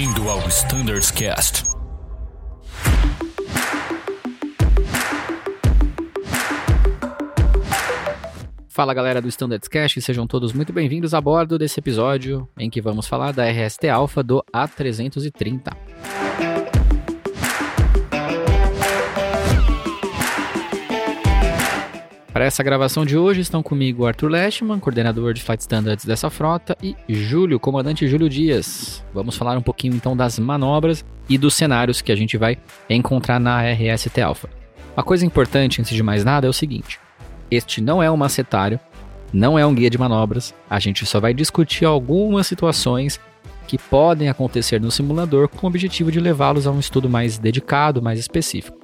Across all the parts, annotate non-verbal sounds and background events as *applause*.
Bem-vindo ao Standards Cast. Fala galera do Standards Cast, sejam todos muito bem-vindos a bordo desse episódio em que vamos falar da RST Alpha do A330. Para essa gravação de hoje estão comigo Arthur Leschman, coordenador de Flight Standards dessa frota, e Júlio, comandante Júlio Dias. Vamos falar um pouquinho então das manobras e dos cenários que a gente vai encontrar na RST Alpha. Uma coisa importante antes de mais nada é o seguinte: este não é um macetário, não é um guia de manobras, a gente só vai discutir algumas situações que podem acontecer no simulador com o objetivo de levá-los a um estudo mais dedicado, mais específico.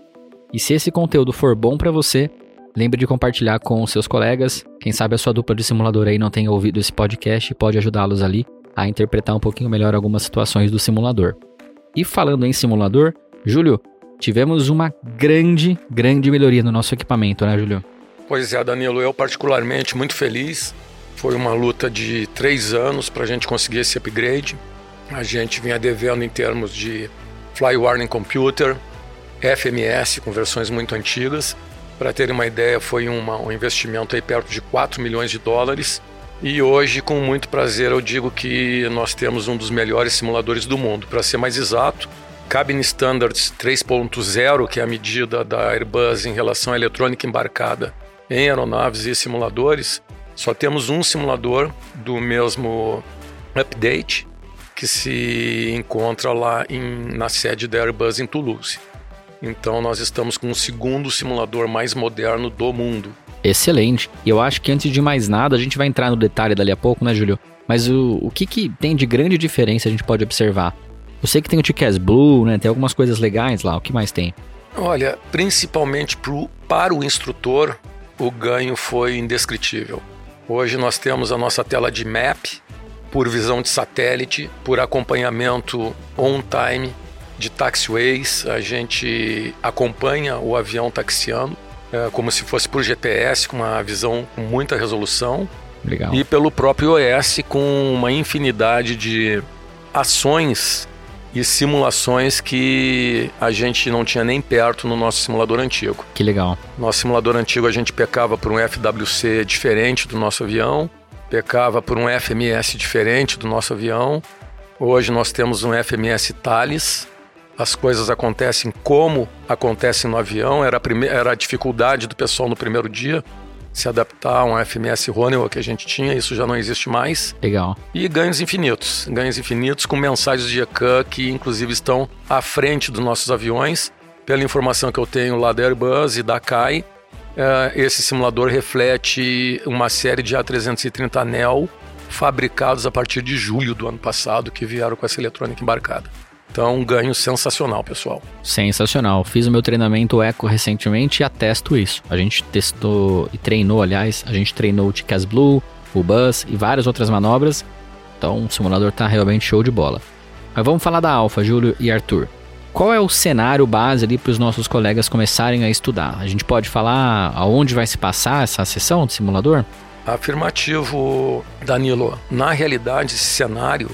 E se esse conteúdo for bom para você, Lembre de compartilhar com seus colegas. Quem sabe a sua dupla de simulador aí não tenha ouvido esse podcast e pode ajudá-los ali a interpretar um pouquinho melhor algumas situações do simulador. E falando em simulador, Júlio, tivemos uma grande, grande melhoria no nosso equipamento, né, Júlio? Pois é, Danilo, eu particularmente muito feliz. Foi uma luta de três anos para a gente conseguir esse upgrade. A gente vinha devendo em termos de Fly Warning Computer, FMS com versões muito antigas para ter uma ideia, foi uma, um investimento aí perto de 4 milhões de dólares. E hoje, com muito prazer, eu digo que nós temos um dos melhores simuladores do mundo. Para ser mais exato, Cabin Standards 3.0, que é a medida da Airbus em relação à eletrônica embarcada em aeronaves e simuladores, só temos um simulador do mesmo update que se encontra lá em, na sede da Airbus em Toulouse. Então nós estamos com o segundo simulador mais moderno do mundo. Excelente. E eu acho que antes de mais nada, a gente vai entrar no detalhe dali a pouco, né, Júlio? Mas o, o que, que tem de grande diferença a gente pode observar? Eu sei que tem o TCAS Blue, né? Tem algumas coisas legais lá. O que mais tem? Olha, principalmente pro, para o instrutor, o ganho foi indescritível. Hoje nós temos a nossa tela de map, por visão de satélite, por acompanhamento on-time de taxiways, a gente acompanha o avião taxiando, é, como se fosse por GPS, com uma visão com muita resolução. Legal. E pelo próprio OS, com uma infinidade de ações e simulações que a gente não tinha nem perto no nosso simulador antigo. Que legal. Nosso simulador antigo a gente pecava por um FWC diferente do nosso avião, pecava por um FMS diferente do nosso avião. Hoje nós temos um FMS Thales, as coisas acontecem como acontecem no avião. Era a, prime... era a dificuldade do pessoal no primeiro dia se adaptar a um FMS Honeywell que a gente tinha, isso já não existe mais. Legal. E ganhos infinitos, ganhos infinitos com mensagens de ECAN que inclusive estão à frente dos nossos aviões. Pela informação que eu tenho lá da Airbus e da CAI, eh, esse simulador reflete uma série de A330 NEO fabricados a partir de julho do ano passado que vieram com essa eletrônica embarcada. Então, um ganho sensacional, pessoal. Sensacional. Fiz o meu treinamento Eco recentemente e atesto isso. A gente testou e treinou, aliás, a gente treinou o TCAS Blue, o Bus e várias outras manobras. Então, o simulador tá realmente show de bola. Mas vamos falar da Alpha, Júlio e Arthur. Qual é o cenário base ali para os nossos colegas começarem a estudar? A gente pode falar aonde vai se passar essa sessão de simulador? Afirmativo, Danilo. Na realidade, esse cenário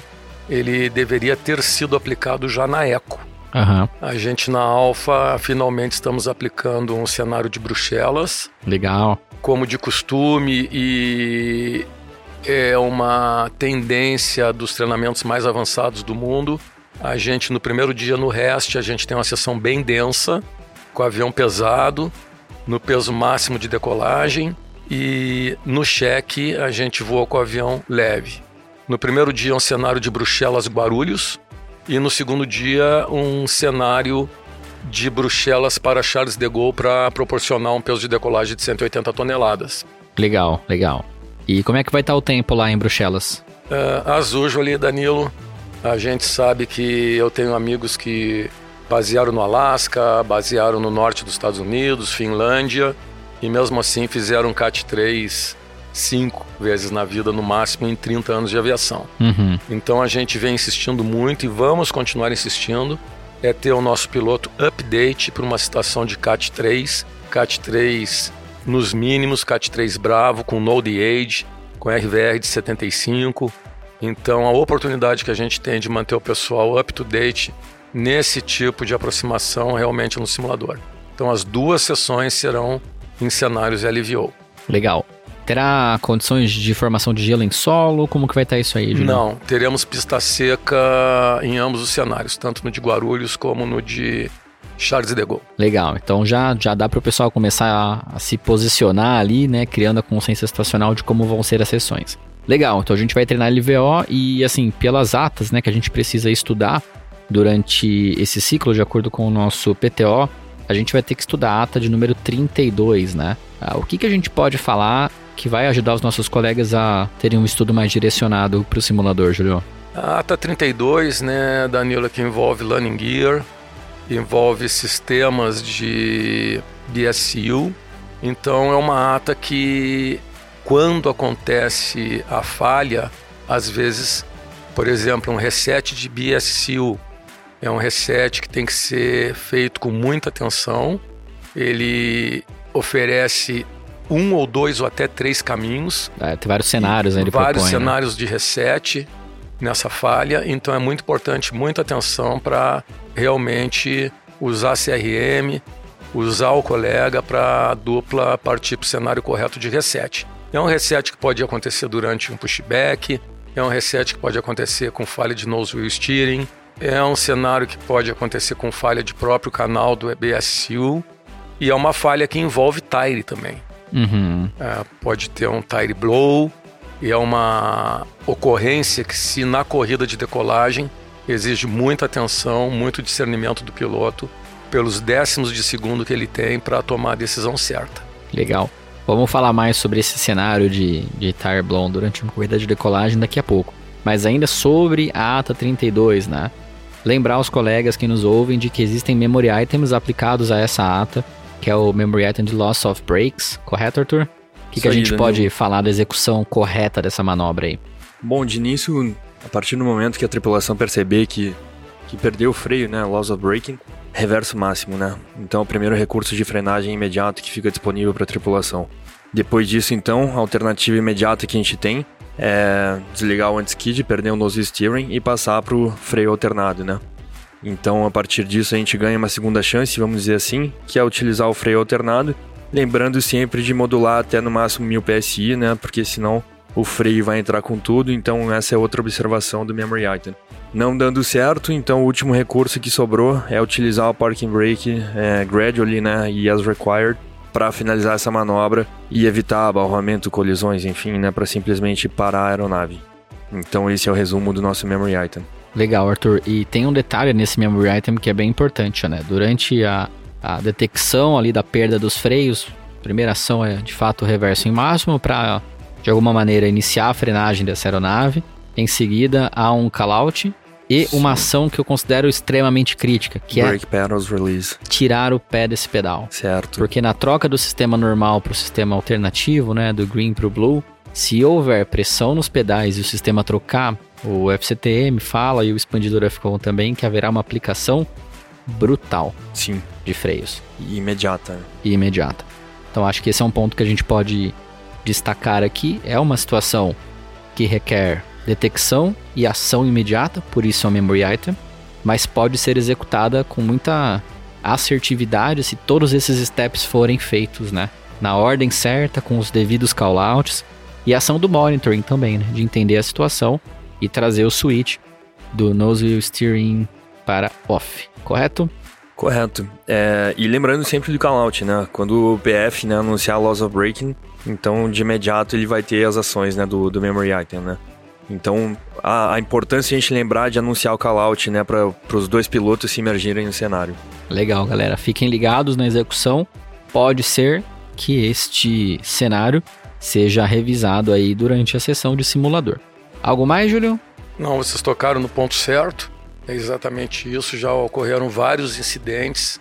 ele deveria ter sido aplicado já na Eco. Uhum. A gente na Alfa finalmente estamos aplicando um cenário de Bruxelas. Legal. Como de costume e é uma tendência dos treinamentos mais avançados do mundo. A gente no primeiro dia no REST, a gente tem uma sessão bem densa, com avião pesado, no peso máximo de decolagem e no cheque a gente voa com o avião leve. No primeiro dia, um cenário de Bruxelas-Guarulhos. E no segundo dia, um cenário de Bruxelas para Charles de Gaulle para proporcionar um peso de decolagem de 180 toneladas. Legal, legal. E como é que vai estar o tempo lá em Bruxelas? Uh, as usual Danilo. A gente sabe que eu tenho amigos que basearam no Alasca, basearam no norte dos Estados Unidos, Finlândia, e mesmo assim fizeram um CAT 3 cinco vezes na vida, no máximo, em 30 anos de aviação. Uhum. Então a gente vem insistindo muito e vamos continuar insistindo. É ter o nosso piloto update para uma situação de CAT 3, CAT 3 nos mínimos, CAT 3 Bravo, com Node Age, com RVR de 75, Então, a oportunidade que a gente tem de manter o pessoal up to date nesse tipo de aproximação realmente no simulador. Então, as duas sessões serão em cenários LVO. Legal. Terá condições de formação de gelo em solo? Como que vai estar isso aí, Julião? Não, teremos pista seca em ambos os cenários, tanto no de Guarulhos como no de Charles de Gaulle. Legal, então já, já dá para o pessoal começar a, a, se posicionar ali, né, criando a consciência situacional de como vão ser as sessões. Legal, então a gente vai treinar LVO e, assim, pelas atas, né, que a gente precisa estudar durante esse ciclo, de acordo com o nosso PTO, a gente vai ter que estudar a ata de número 32, né? Ah, o que, que a gente pode falar que vai ajudar os nossos colegas a terem um estudo mais direcionado para o simulador, Julio? A ata 32, né, Danilo, que envolve Learning Gear, envolve sistemas de BSU. Então é uma ata que quando acontece a falha, às vezes, por exemplo, um reset de BSU é um reset que tem que ser feito com muita atenção. Ele oferece um ou dois ou até três caminhos. É, tem vários cenários, né? Ele vários propõe, né? cenários né? de reset nessa falha. Então é muito importante, muita atenção para realmente usar CRM, usar o colega para a dupla partir para o cenário correto de reset. É um reset que pode acontecer durante um pushback, é um reset que pode acontecer com falha de nose wheel steering, é um cenário que pode acontecer com falha de próprio canal do EBSU e é uma falha que envolve tire também. Uhum. É, pode ter um tire blow e é uma ocorrência que se na corrida de decolagem exige muita atenção, muito discernimento do piloto pelos décimos de segundo que ele tem para tomar a decisão certa. Legal. Vamos falar mais sobre esse cenário de, de tire blown durante uma corrida de decolagem daqui a pouco. Mas ainda sobre a ATA 32, né? Lembrar os colegas que nos ouvem de que existem memory items aplicados a essa ATA, que é o Memory Item de Loss of Breaks, correto, Arthur? O que, que a gente Danilo. pode falar da execução correta dessa manobra aí? Bom, de início, a partir do momento que a tripulação perceber que, que perdeu o freio, né, loss of braking, reverso máximo, né? Então, o primeiro recurso de frenagem imediato que fica disponível para a tripulação. Depois disso, então, a alternativa imediata que a gente tem é desligar o anti-skid, perder o nose steering e passar para o freio alternado, né? Então, a partir disso, a gente ganha uma segunda chance, vamos dizer assim, que é utilizar o freio alternado, lembrando sempre de modular até no máximo 1000 PSI, né? Porque senão o freio vai entrar com tudo, então essa é outra observação do Memory Item. Não dando certo, então o último recurso que sobrou é utilizar o Parking Brake é, gradually, né, e as required, para finalizar essa manobra e evitar abalroamento, colisões, enfim, né, para simplesmente parar a aeronave. Então esse é o resumo do nosso Memory Item. Legal, Arthur. E tem um detalhe nesse Memory Item que é bem importante, né? Durante a, a detecção ali da perda dos freios, a primeira ação é de fato o reverso em máximo para de alguma maneira iniciar a frenagem dessa aeronave. Em seguida, há um call-out e Sim. uma ação que eu considero extremamente crítica, que Brake é pedals release. tirar o pé desse pedal. Certo. Porque na troca do sistema normal para o sistema alternativo, né, do green para o blue, se houver pressão nos pedais e o sistema trocar, o FCTM fala e o expandidor FCOM também que haverá uma aplicação brutal Sim. de freios. E imediata. E imediata. Então acho que esse é um ponto que a gente pode destacar aqui. É uma situação que requer detecção e ação imediata, por isso é um memory item, mas pode ser executada com muita assertividade se todos esses steps forem feitos, né? Na ordem certa, com os devidos callouts e a ação do monitoring também, né? De entender a situação e trazer o switch do nose wheel steering para off, correto? Correto. É, e lembrando sempre do callout, né? Quando o PF né, anunciar loss of braking, então de imediato ele vai ter as ações né, do, do memory item, né? Então, a, a importância é a gente lembrar de anunciar o call-out, né, para os dois pilotos se emergirem no cenário. Legal, galera. Fiquem ligados na execução. Pode ser que este cenário seja revisado aí durante a sessão de simulador. Algo mais, Júlio? Não, vocês tocaram no ponto certo. É exatamente isso. Já ocorreram vários incidentes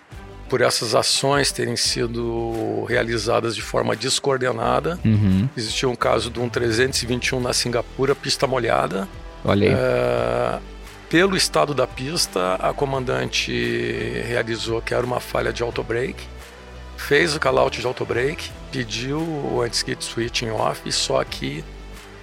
por essas ações terem sido realizadas de forma descoordenada. Uhum. Existiu um caso de um 321 na Singapura, pista molhada. Olha aí. É, pelo estado da pista, a comandante realizou que era uma falha de auto-brake, fez o call-out de auto-brake, pediu o anti-skid switching off, só que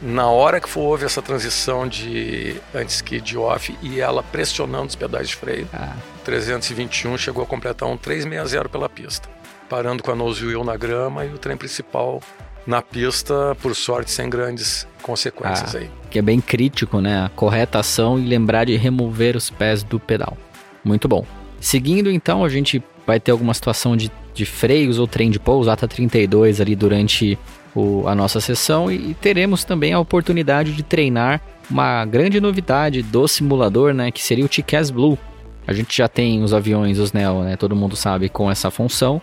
na hora que houve essa transição de anti-skid off e ela pressionando os pedais de freio, Ah. 321 chegou a completar um 360 pela pista, parando com a nose wheel na grama e o trem principal na pista, por sorte, sem grandes consequências Ah. aí. Que é bem crítico, né? A correta ação e lembrar de remover os pés do pedal. Muito bom. Seguindo, então, a gente vai ter alguma situação de, de freios ou trem de pouso, ata 32 ali durante o- a nossa sessão e, e teremos também a oportunidade de treinar uma grande novidade do simulador, né? Que seria o TCAS Blue. A gente já tem os aviões, os Neo, né? Todo mundo sabe com essa função.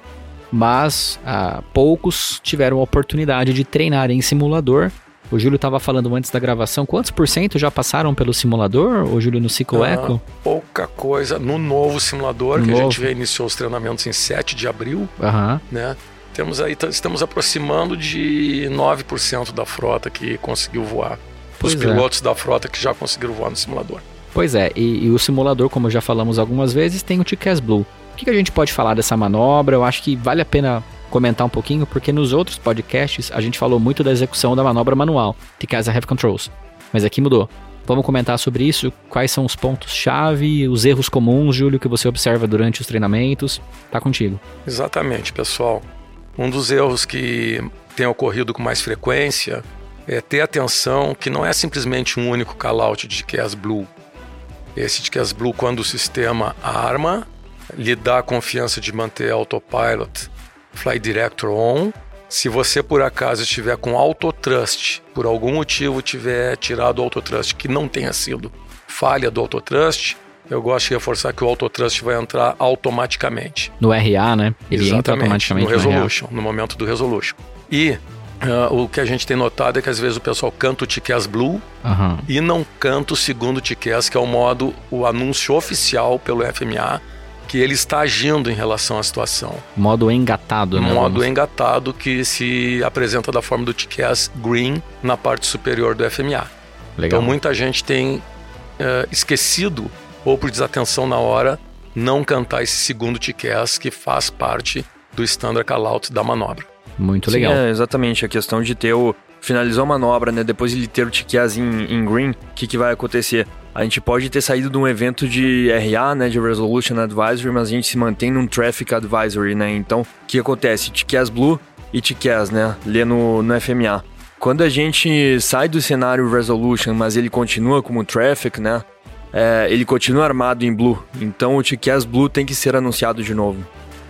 Mas ah, poucos tiveram a oportunidade de treinar em simulador. O Júlio estava falando antes da gravação. Quantos por cento já passaram pelo simulador, o Júlio, no Ciclo Ah, Eco? Pouca coisa no novo simulador, que a Novo. gente iniciou os treinamentos em 7 de abril, né? Temos aí, estamos aproximando de 9% da frota que conseguiu voar. Pois Os é. pilotos da frota que já conseguiram voar no simulador. Pois é, e, e o simulador, como já falamos algumas vezes, tem o TCAS Blue. O que, que a gente pode falar dessa manobra? Eu acho que vale a pena comentar um pouquinho, porque nos outros podcasts a gente falou muito da execução da manobra manual, TCAS Heavy Controls. Mas aqui mudou. Vamos comentar sobre isso, quais são os pontos-chave, os erros comuns, Júlio, que você observa durante os treinamentos. Tá contigo. Exatamente, pessoal. Um dos erros que tem ocorrido com mais frequência é ter atenção que não é simplesmente um único call-out de TCAS Blue. Esse TCAS Blue, quando o sistema arma, lhe dá a confiança de manter Autopilot Fly Director on. Se você por acaso estiver com Autotrust, por algum motivo tiver tirado o Autotrust que não tenha sido falha do Autotrust, eu gosto de reforçar que o Autotrust vai entrar automaticamente. No RA, né? Ele entra Exatamente, automaticamente no no. Resolution, no momento do Resolution. E ah, o que a gente tem notado é que às vezes o pessoal canta o TCAS Blue Aham. e não canta o segundo TCAS, que é o modo, o anúncio oficial pelo FMA, que ele está agindo em relação à situação. Modo engatado, né? Modo Vamos- engatado que se apresenta da forma do TCAS Green na parte superior do FMA. Legal. Então muita gente tem eh, esquecido ou por desatenção na hora não cantar esse segundo TCAS que faz parte do standard call-out da manobra. Muito Sim, legal. é exatamente a questão de ter o. Finalizou a manobra, né? Depois ele ter o TQAs em, em green, o que, que vai acontecer? A gente pode ter saído de um evento de RA, né? De Resolution Advisory, mas a gente se mantém num Traffic Advisory, né? Então, o que acontece? TQAs Blue e TQAs, né? Lê no, no FMA. Quando a gente sai do cenário Resolution, mas ele continua como Traffic, né? É, ele continua armado em Blue. Então o TQAs Blue tem que ser anunciado de novo.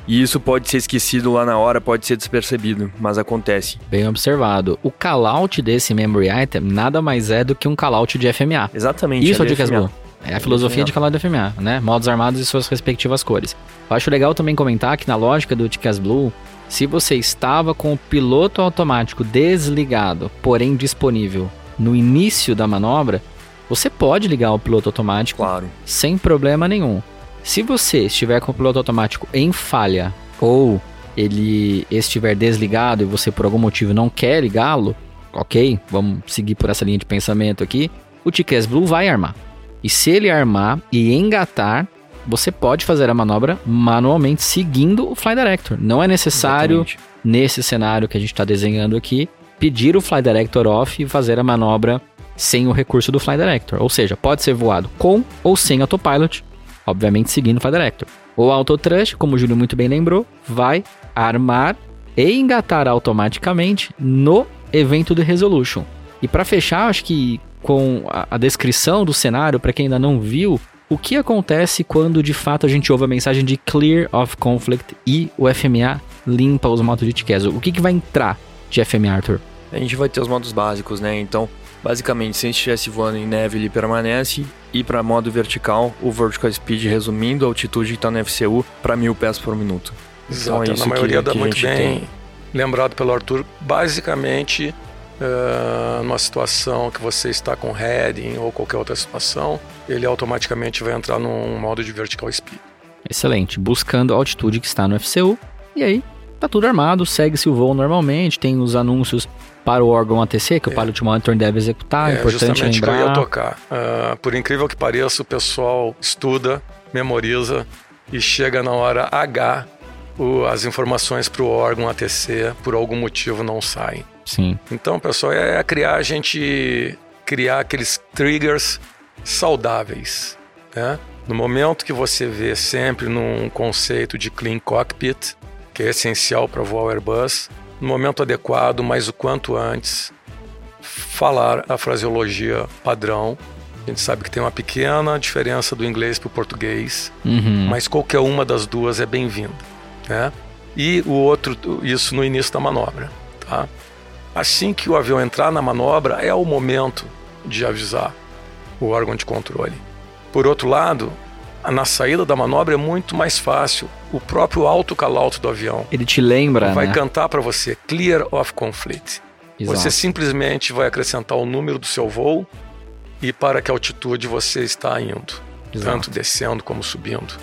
E isso pode ser esquecido lá na hora, pode ser despercebido, mas acontece. Bem observado. O callout desse memory item nada mais é do que um callout de FMA. Exatamente. Isso é o ali de FMA. Blue. É a filosofia de callout de FMA, né? Modos armados e suas respectivas cores. Eu acho legal também comentar que na lógica do TCAS Blue, se você estava com o piloto automático desligado, porém disponível no início da manobra, você pode ligar o piloto automático Claro. sem problema nenhum. Se você estiver com o piloto automático em falha ou ele estiver desligado e você por algum motivo não quer ligá-lo, ok, vamos seguir por essa linha de pensamento aqui, o TCAS Blue vai armar. E se ele armar e engatar, você pode fazer a manobra manualmente seguindo o Fly Director. Não é necessário, Exatamente. nesse cenário que a gente está desenhando aqui, pedir o Fly Director off e fazer a manobra sem o recurso do Fly Director. Ou seja, pode ser voado com ou sem autopilot, obviamente seguindo o Fly Director. O Autotrust, como o Júlio muito bem lembrou, vai armar e engatar automaticamente no evento do Resolution. E para fechar, acho que com a, descrição do cenário, para quem ainda não viu, o que acontece quando de fato a gente ouve a mensagem de Clear of Conflict e o FMA limpa os modos de TCAS? O que, que vai entrar de FMA, Arthur? A gente vai ter os modos básicos, né? Então, basicamente, se a gente estivesse voando em neve, ele permanece. E para modo vertical, o vertical speed resumindo a altitude que está no FCU para mil pés por minuto. Então, Exato, é isso na maioria que, dá que muito gente bem tem. lembrado pelo Arthur. Basicamente, eh, numa situação que você está com heading ou qualquer outra situação, ele automaticamente vai entrar num modo de vertical speed. Excelente, buscando a altitude que está no FCU. E aí, tá tudo armado, segue-se o voo normalmente, tem os anúncios para o órgão ATC, que o Pilot Monitoring deve executar, é importante justamente que eu ia lembrar. tocar. Ah, por incrível que pareça, o pessoal estuda, memoriza e chega na hora H, o- as informações para o órgão ATC por algum motivo não saem. Sim. Então, pessoal, é criar a gente criar aqueles triggers saudáveis, né? No momento que você vê sempre num conceito de clean cockpit, que é essencial para voar o Airbus, no momento adequado, mas o quanto antes, falar a fraseologia padrão. A gente sabe que tem uma pequena diferença do inglês para o português, Uhum. mas qualquer uma das duas é bem-vinda, né? E o outro, isso no início da manobra, tá? Assim que o avião entrar na manobra, é o momento de avisar o órgão de controle. Por outro lado, na saída da manobra é muito mais fácil. O próprio alto calauto do avião Ele te lembra, vai né? cantar para você Clear of Conflict. Exato. Você simplesmente vai acrescentar o número do seu voo e para que altitude você está indo, Exato. tanto descendo como subindo.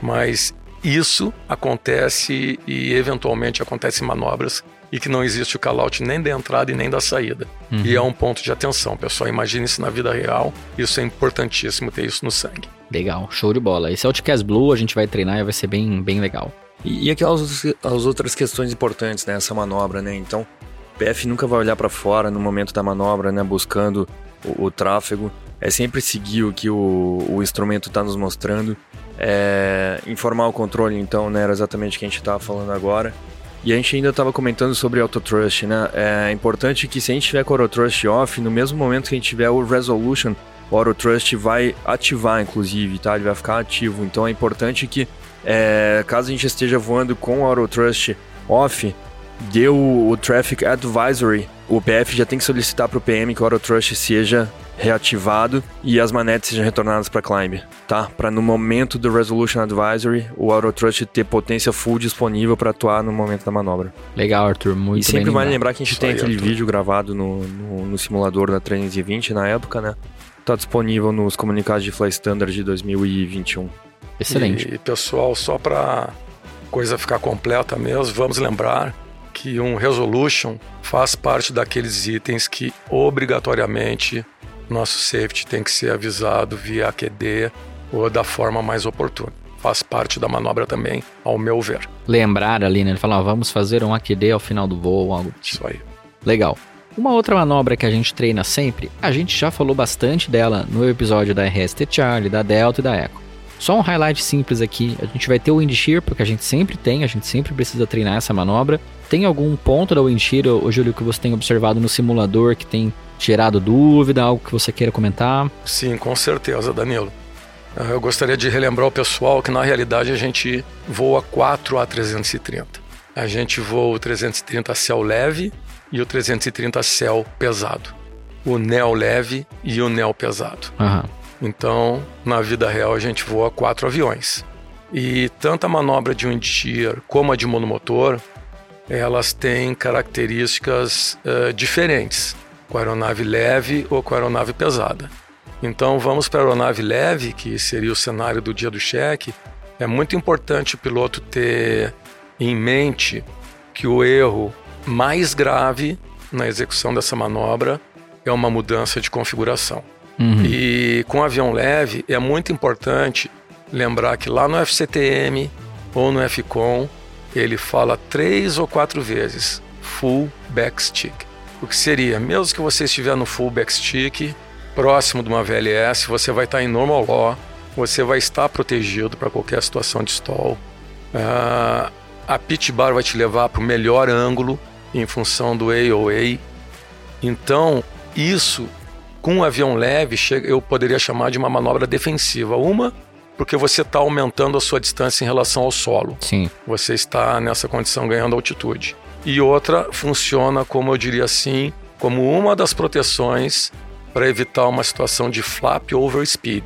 Mas isso acontece e eventualmente acontece em manobras e que não existe o call-out nem da entrada e nem da saída. Uhum. E é um ponto de atenção, pessoal. Imagine isso na vida real. Isso é importantíssimo ter isso no sangue. Legal, show de bola. Esse o TCAS Blue, a gente vai treinar e vai ser bem, bem legal. E, e aquelas as outras questões importantes nessa manobra, né? Então, o PF nunca vai olhar para fora no momento da manobra, né? Buscando o, o tráfego. É sempre seguir o que o, o instrumento está nos mostrando. É, informar o controle, então, né? Era exatamente o que a gente estava falando agora. E a gente ainda estava comentando sobre autotrust, né? É importante que se a gente tiver com o autotrust off, no mesmo momento que a gente tiver o resolution, o autotrust vai ativar, inclusive, tá? Ele vai ficar ativo. Então é importante que, é, caso a gente esteja voando com o autotrust off, dê o, o traffic advisory. O PF já tem que solicitar para o PM que o autotrust seja reativado e as manetes sejam retornadas para climb, tá? Para no momento do resolution advisory, o autotrust ter potência full disponível para atuar no momento da manobra. Legal, Arthur, muito e sempre bem vale lembrar que a gente Isso tem aí, aquele Arthur. vídeo gravado no, no, no simulador da 320 na época, né? Tá disponível nos comunicados de Fly Standard de 2021. Excelente. E, pessoal, só para coisa ficar completa mesmo, vamos lembrar que um resolution faz parte daqueles itens que obrigatoriamente nosso safety tem que ser avisado via AQD ou da forma mais oportuna. Faz parte da manobra também, ao meu ver. Lembrar ali, né? Ele falou, ó, vamos fazer um AQD ao final do voo, algo do tipo. Isso aí. Legal. Uma outra manobra que a gente treina sempre, a gente já falou bastante dela no episódio da RST Charlie, da Delta e da Echo. Só um highlight simples aqui, a gente vai ter o wind shear, porque a gente sempre tem, a gente sempre precisa treinar essa manobra. Tem algum ponto da wind shear, ô Júlio, que você tem observado no simulador que tem gerado dúvida, algo que você queira comentar? Sim, com certeza, Danilo. Ah, Eu gostaria de relembrar o pessoal que na realidade a gente voa 4 a 330. A gente voa o 330 céu leve e o 330 céu pesado. O neo leve e o neo pesado. Aham. Então, na vida real, a gente voa quatro aviões. E tanto a manobra de wind shear como a de monomotor, elas têm características eh, diferentes, com a aeronave leve ou com a aeronave pesada. Então, vamos para a aeronave leve, que seria o cenário do dia do cheque. É muito importante o piloto ter em mente que o erro mais grave na execução dessa manobra é uma mudança de configuração. Uhum. E com avião leve é muito importante lembrar que lá no FCTM ou no FCOM ele fala três ou quatro vezes full backstick. O que seria, mesmo que você estiver no full backstick, próximo de uma VLS, você vai estar em normal law, você vai estar protegido para qualquer situação de stall. Ah, a pitch bar vai te levar para o melhor ângulo em função do AOA. Então, isso com um avião leve, eu poderia chamar de uma manobra defensiva. Uma, porque você está aumentando a sua distância em relação ao solo. Sim. Você está nessa condição ganhando altitude. E outra funciona, como eu diria assim, como uma das proteções para evitar uma situação de flap over speed.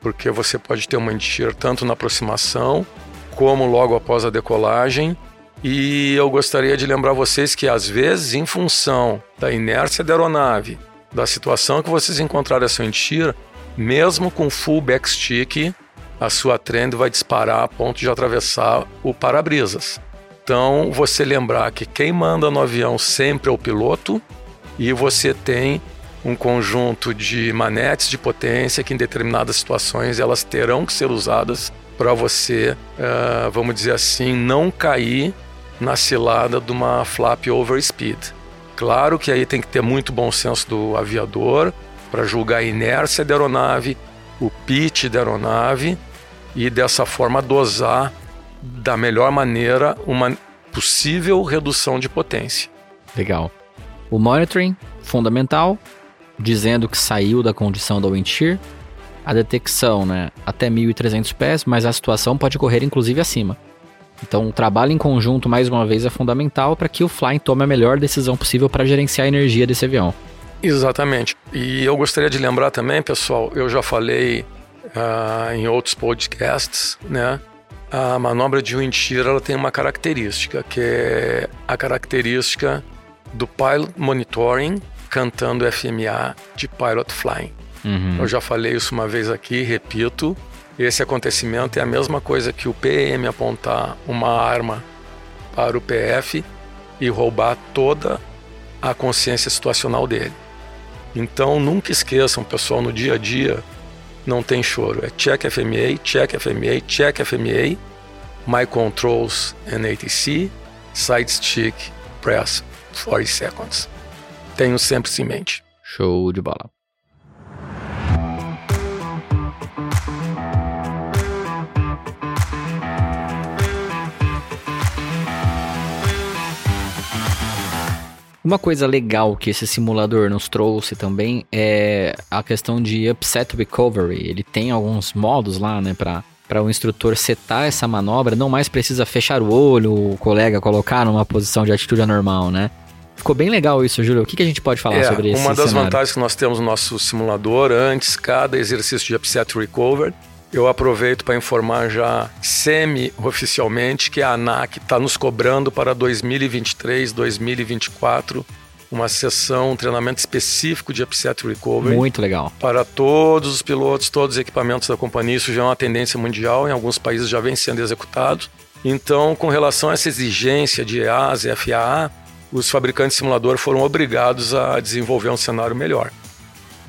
Porque você pode ter uma encher tanto na aproximação como logo após a decolagem. E eu gostaria de lembrar vocês que às vezes, em função da inércia da aeronave, da situação que vocês encontraram a encher, mesmo com full backstick, a sua trend vai disparar a ponto de atravessar o para-brisas. Então, você lembrar que quem manda no avião sempre é o piloto e você tem um conjunto de manetes de potência que em determinadas situações elas terão que ser usadas para você, eh, vamos dizer assim, não cair na cilada de uma flap over speed. Claro que aí tem que ter muito bom senso do aviador para julgar a inércia da aeronave, o pitch da aeronave e dessa forma dosar da melhor maneira uma possível redução de potência. Legal. O monitoring, fundamental, dizendo que saiu da condição da wind shear. A detecção, né, até 1.300 pés, mas a situação pode correr inclusive acima. Então, o trabalho em conjunto, mais uma vez, é fundamental para que o flying tome a melhor decisão possível para gerenciar a energia desse avião. Exatamente. E eu gostaria de lembrar também, pessoal, eu já falei uh, em outros podcasts, né? A manobra de wind shear ela tem uma característica, que é a característica do pilot monitoring cantando FMA de pilot flying. Uhum. Eu já falei isso uma vez aqui, repito. Esse acontecimento é a mesma coisa que o PM apontar uma arma para o PF e roubar toda a consciência situacional dele. Então nunca esqueçam, pessoal, no dia a dia não tem choro. É check FMA, check FMA, check FMA, my controls and ATC, side stick, press 40 seconds. Tenho sempre isso em mente. Show de bola. Uma coisa legal que esse simulador nos trouxe também é a questão de upset recovery. Ele tem alguns modos lá, né, para para o instrutor setar essa manobra, não mais precisa fechar o olho, o colega colocar numa posição de atitude anormal, né? Ficou bem legal isso, Júlio. O que, que a gente pode falar é, sobre isso? Uma das cenário? vantagens que nós temos no nosso simulador, antes, cada exercício de upset recovery, eu aproveito para informar já semi-oficialmente que a ANAC está nos cobrando para 2023, 2024 uma sessão, um treinamento específico de upset recovery. Muito legal. Para todos os pilotos, todos os equipamentos da companhia. Isso já é uma tendência mundial, em alguns países já vem sendo executado. Então, com relação a essa exigência de EASA e FAA, os fabricantes de simulador foram obrigados a desenvolver um cenário melhor.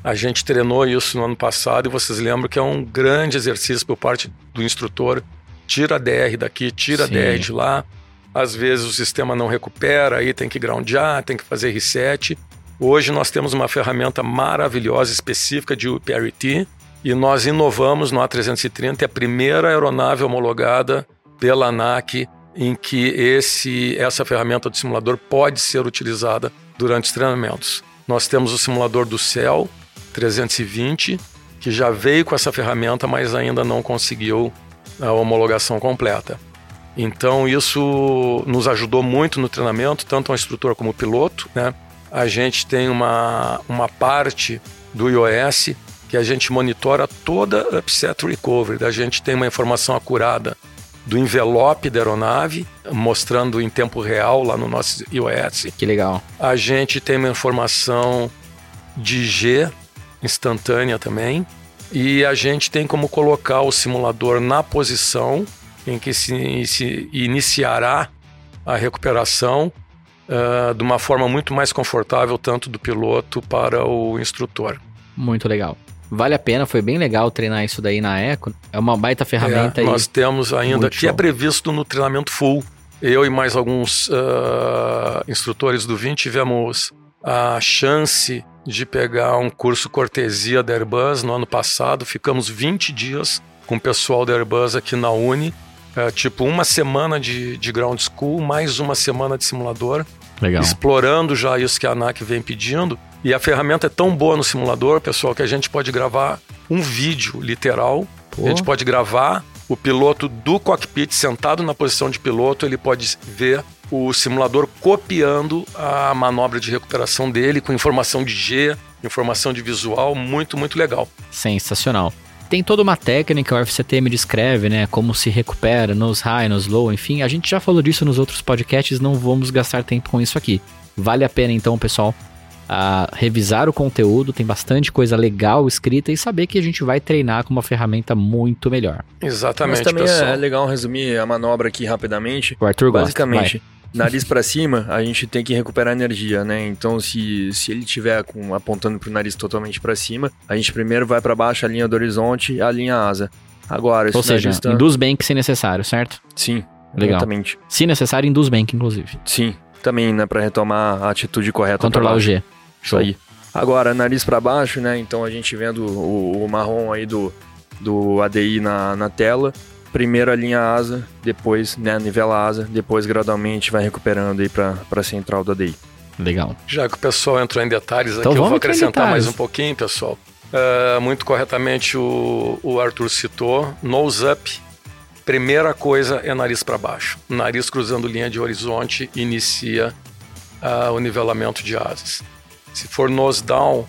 A gente treinou isso no ano passado e vocês lembram que é um grande exercício por parte do instrutor. Tira a DR daqui, tira Sim. a DR de lá. Às vezes o sistema não recupera, aí tem que groundear, tem que fazer reset. Hoje nós temos uma ferramenta maravilhosa, específica de UPRT, e nós inovamos no A330, é a primeira aeronave homologada pela ANAC em que esse, essa ferramenta do simulador pode ser utilizada durante os treinamentos. Nós temos o simulador do céu, 320, que já veio com essa ferramenta, mas ainda não conseguiu a homologação completa. Então isso nos ajudou muito no treinamento, tanto o instrutor como o piloto. Né? A gente tem uma, uma parte do iOS que a gente monitora toda a upset recovery. A gente tem uma informação acurada do envelope da aeronave, mostrando em tempo real lá no nosso iOS. Que legal. A gente tem uma informação de G instantânea também. E a gente tem como colocar o simulador na posição em que se, iniciará a recuperação uh, de uma forma muito mais confortável, tanto do piloto para o instrutor. Muito legal. Vale a pena, foi bem legal treinar isso daí na Eco. É uma baita ferramenta é. Nós temos ainda, que show. é previsto no treinamento full. Eu e mais alguns uh, instrutores do VIN tivemos a chance de pegar um curso cortesia da Airbus no ano passado. Ficamos 20 dias com o pessoal da Airbus aqui na Uni. É, tipo, uma semana de, de ground school, mais uma semana de simulador. Legal. Explorando já isso que a ANAC vem pedindo. E a ferramenta é tão boa no simulador, pessoal, que a gente pode gravar um vídeo literal. Pô. A gente pode gravar o piloto do cockpit sentado na posição de piloto, ele pode ver o simulador copiando a manobra de recuperação dele com informação de G, informação de visual, muito, muito legal. Sensacional. Tem toda uma técnica, o FCT me descreve, né? Como se recupera nos high, nos low, enfim. A gente já falou disso nos outros podcasts, não vamos gastar tempo com isso aqui. Vale a pena então, pessoal, a revisar o conteúdo, tem bastante coisa legal escrita e saber que a gente vai treinar com uma ferramenta muito melhor. Exatamente, Mas também pessoal. é legal resumir a manobra aqui rapidamente. O Arthur gosta. Nariz para cima, a gente tem que recuperar energia, né? Então, se, se ele tiver com, apontando pro nariz totalmente para cima, a gente primeiro vai para baixo a linha do horizonte, a linha asa. Agora, Ou seja, nariz tá... induz bank se necessário, certo? Sim, Legal. exatamente. Se necessário, induz bank, inclusive. Sim. também, né, para retomar a atitude correta. Controlar o G. Show. Isso aí. Agora, nariz para baixo, né? Então a gente vendo o, o marrom aí do, do ADI na, na tela. Primeiro alinha a asa, depois né, nivela a asa, depois gradualmente vai recuperando aí para a central do ADI. Legal. Já que o pessoal entrou em detalhes Então aqui, eu vou acrescentar mais um pouquinho, pessoal. É, muito corretamente o, o Arthur citou, nose up. Primeira coisa é nariz para baixo. Nariz cruzando linha de horizonte inicia ah, o nivelamento de asas. Se for nose down,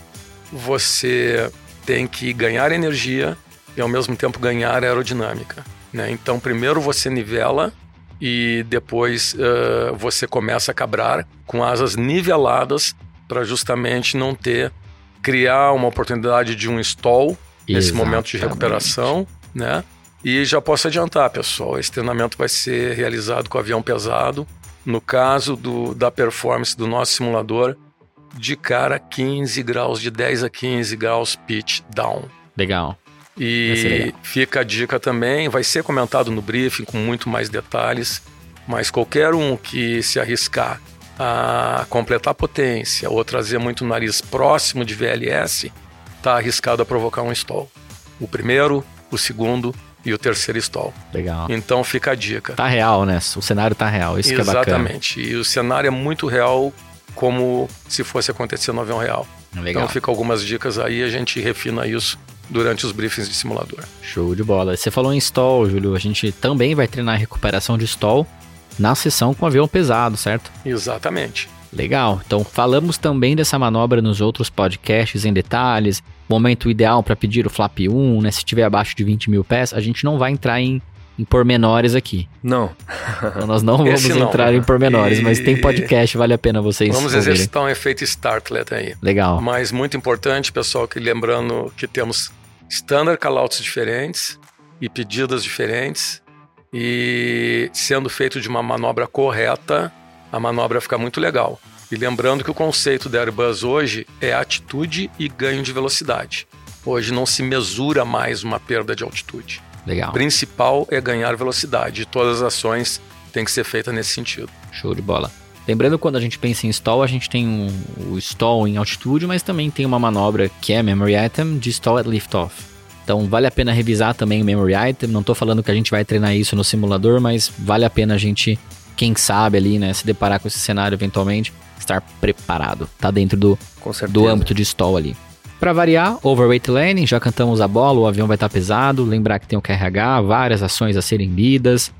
você tem que ganhar energia e ao mesmo tempo ganhar aerodinâmica. Né? Então, primeiro você nivela e depois eh, você começa a cabrar com asas niveladas para justamente não ter criar uma oportunidade de um stall nesse momento de recuperação, né? E já posso adiantar, pessoal, esse treinamento vai ser realizado com avião pesado. No caso do, da performance do nosso simulador, de cara 15 graus, de 10 a 15 graus pitch down. Legal. E fica a dica também, vai ser comentado no briefing com muito mais detalhes, mas qualquer um que se arriscar a completar potência ou trazer muito nariz próximo de VLS, está arriscado a provocar um stall. O primeiro, o segundo e o terceiro stall. Legal. Então fica a dica. Tá real, né? O cenário tá real. Isso que é bacana. Exatamente. E o cenário é muito real, como se fosse acontecer no avião real. Legal. Então fica algumas dicas aí, a gente refina isso durante os briefings de simulador. Show de bola. Você falou em stall, Júlio. A gente também vai treinar a recuperação de stall na sessão com avião pesado, certo? Exatamente. Legal. Então falamos também dessa manobra nos outros podcasts em detalhes. Momento ideal para pedir o flap 1, né? Se estiver abaixo de 20 mil pés, a gente não vai entrar em, em pormenores aqui. Não, Então, nós não *laughs* vamos não. entrar em pormenores, mas tem E- podcast, vale a pena vocês Vamos ouvirem. exercitar um efeito startlet aí. Legal. Mas muito importante, pessoal, que lembrando que temos standard callouts diferentes e pedidas diferentes e sendo feito de uma manobra correta, a manobra fica muito legal. E lembrando que o conceito da Airbus hoje é atitude e ganho de velocidade. Hoje não se mesura mais uma perda de altitude. Legal. O principal é ganhar velocidade. Todas as ações têm que ser feitas nesse sentido. Show de bola. Lembrando, quando a gente pensa em stall, a gente tem um, o stall em altitude, mas também tem uma manobra que é Memory Item de stall at liftoff. Então vale a pena revisar também o Memory Item. Não tô falando que a gente vai treinar isso no simulador, mas vale a pena a gente, quem sabe ali, né, se deparar com esse cenário eventualmente, estar preparado. Tá dentro do, do âmbito de stall ali. Para variar, overweight landing, já cantamos a bola, o avião vai estar pesado, lembrar que tem o QRH, várias ações a serem lidas,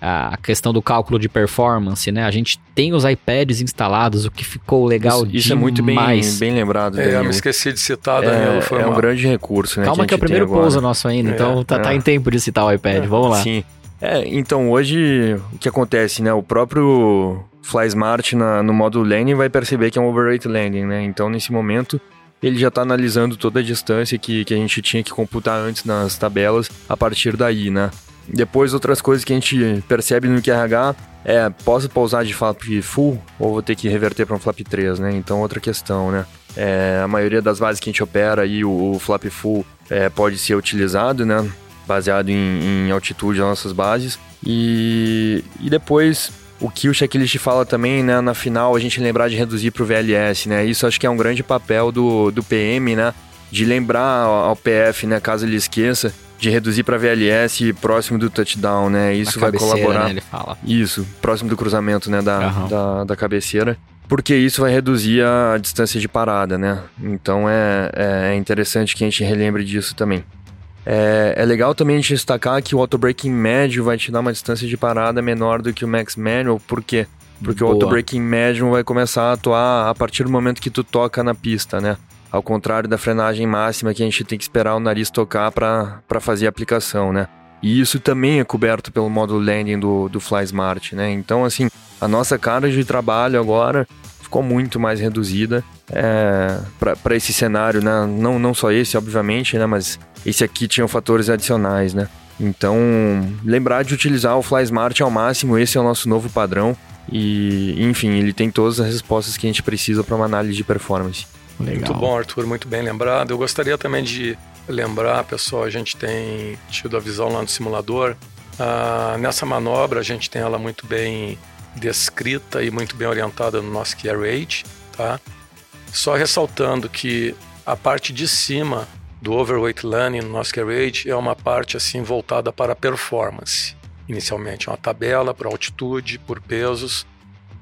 a questão do cálculo de performance, né? A gente tem os iPads instalados, o que ficou legal Isso, isso é muito bem, demais. bem lembrado, É, eu me esqueci de citar, Danilo. É, foi é um grande recurso, né? Calma a que é o primeiro pouso nosso ainda, então É, tá, tá é. em tempo de citar o iPad, vamos lá. Sim. É, então hoje o que acontece, né? O próprio FlySmart na, no módulo landing vai perceber que é um overrate landing, né? Então nesse momento ele já está analisando toda a distância que, que a gente tinha que computar antes nas tabelas a partir daí, né? Depois outras coisas que a gente percebe no QRH é posso pousar de flap full ou vou ter que reverter para um flap 3, né? Então outra questão, né? É, a maioria das bases que a gente opera aí, o, o flap full é, pode ser utilizado, né? Baseado em, em altitude das nossas bases. E, e depois o que o checklist fala também, né? Na final a gente lembrar de reduzir para o VLS, né? Isso acho que é um grande papel do, do PM, né? De lembrar ao PF, né? Caso ele esqueça, de reduzir para VLS próximo do touchdown, né? Isso vai colaborar. Né, ele fala. Isso, próximo do cruzamento, né, da, Aham. da, da cabeceira. Porque isso vai reduzir a distância de parada, né? Então é, é interessante que a gente relembre disso também. É, é legal também a gente destacar que o auto-braking médio vai te dar uma distância de parada menor do que o max manual, por quê? Porque Boa. o auto-braking médio vai começar a atuar a partir do momento que tu toca na pista, né? Ao contrário da frenagem máxima que a gente tem que esperar o nariz tocar para fazer a aplicação, né? E isso também é coberto pelo módulo landing do, do FlySmart, né? Então, assim, a nossa carga de trabalho agora ficou muito mais reduzida é, para esse cenário, né? Não, não só esse, obviamente, né? Mas esse aqui tinha fatores adicionais, né? Então, lembrar de utilizar o FlySmart ao máximo, esse é o nosso novo padrão. E, enfim, ele tem todas as respostas que a gente precisa para uma análise de performance. Legal. Muito bom, Arthur, muito bem lembrado. Eu gostaria também de lembrar, pessoal, a gente tem tido a visão lá no simulador. Ah, nessa manobra, a gente tem ela muito bem descrita e muito bem orientada no nosso Carriage, tá? Só ressaltando que a parte de cima do overweight learning no nosso Carriage é uma parte assim voltada para performance. Inicialmente é uma tabela por altitude, por pesos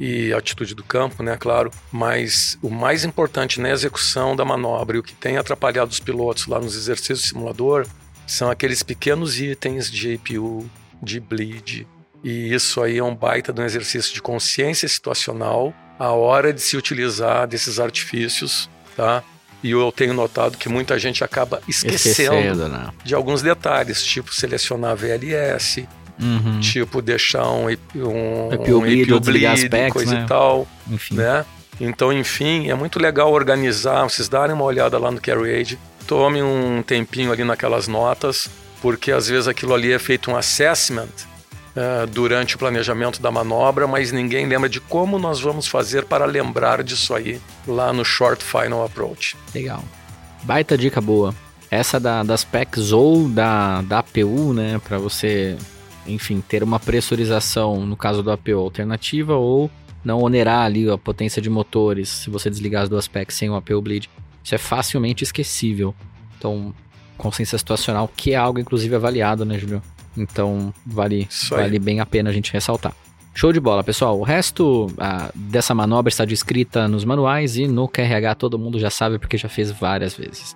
e altitude do campo, né, claro, mas o mais importante na execução da manobra e o que tem atrapalhado os pilotos lá nos exercícios do simulador são aqueles pequenos itens de APU, de bleed, e isso aí é um baita de um exercício de consciência situacional a hora de se utilizar desses artifícios, tá? E eu tenho notado que muita gente acaba esquecendo, Esquecendo, né? de alguns detalhes, tipo selecionar VLS, Uhum. tipo deixar um, um, um desligar as bleed, packs, coisa né? e tal, Enfim. né? Então, enfim, é muito legal organizar, vocês darem uma olhada lá no CarryAid, tome um tempinho ali naquelas notas, porque às vezes aquilo ali é feito um assessment eh, durante o planejamento da manobra, mas ninguém lembra de como nós vamos fazer para lembrar disso aí lá no Short Final Approach. Legal. Baita dica boa. Essa da, das packs ou da, da APU, né? Pra você, enfim, ter uma pressurização, no caso do APU, alternativa ou não onerar ali a potência de motores se você desligar as duas packs sem o APU bleed. Isso é facilmente esquecível. Então, consciência situacional, que é algo inclusive avaliado, né, Julio? Então, vale, Isso aí. vale bem a pena a gente ressaltar. Show de bola, pessoal. O resto ah, dessa manobra está descrita nos manuais e no QRH todo mundo já sabe porque já fez várias vezes.